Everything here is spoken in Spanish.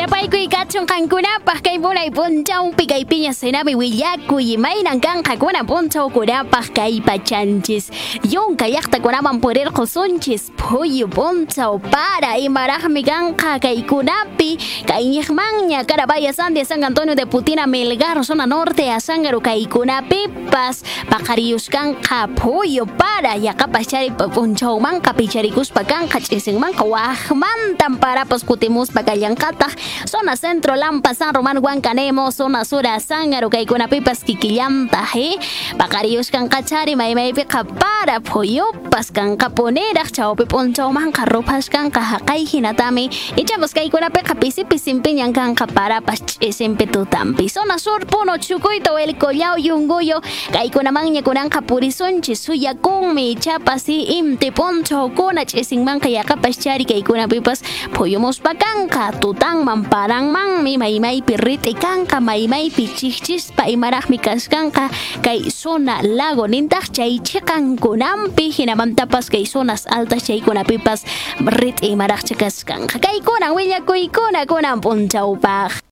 Napaykuy kachun kankunapaj kay munay punchawpi kay piña senami willakuy maynan kanqakuna punchawkunapaj kay pachanchis yunka llaqtakunaman purirqusunchis phuyu punchaw para imaraqmi kanqa kaykunapi kay ñiqmanña Carabaya Sandia San Antonio de Putina Melgar zona norte Azángaro kaykunapipas paqariyushkanqa phuyu para yaqapas chari punchawmanqa picharikuspa kanqa ch'isinmanqa waqmantan parapas kutimuspa kallanqataq zona centro Lampa San Román Huancanemo zona sur Azángaro kaykunapipas kikillantaq eh paqariyushkanqa chari maymaypiqa para phuyupas kanqa puneraq chawpi punchawmanqa rupashkanqa haqay hinatami ichapas kaykunapiqa pisi pisimpiñan kanqa parapas ch'isinpi tutampi. Zona sur puno Chukuyta el collao yunguyo kaykunamanña kunanqa purisunchis suyakunmi ichapas si imti punchawkuna ch'isinmanqa yaqapas chari kaykunapipas phuyumuspa kanqa tutanman paranmanmi maymaypi rit'i kanqa maymaypi chiqchispa imaraqmi kashkanqa kay zona lago nintaq chay chiqankunanpi hinamantapas kay zonas altas chaykunapipas rit'i imaraqcha kashkanqa kaykunan willakuykuna kunan punchawpaq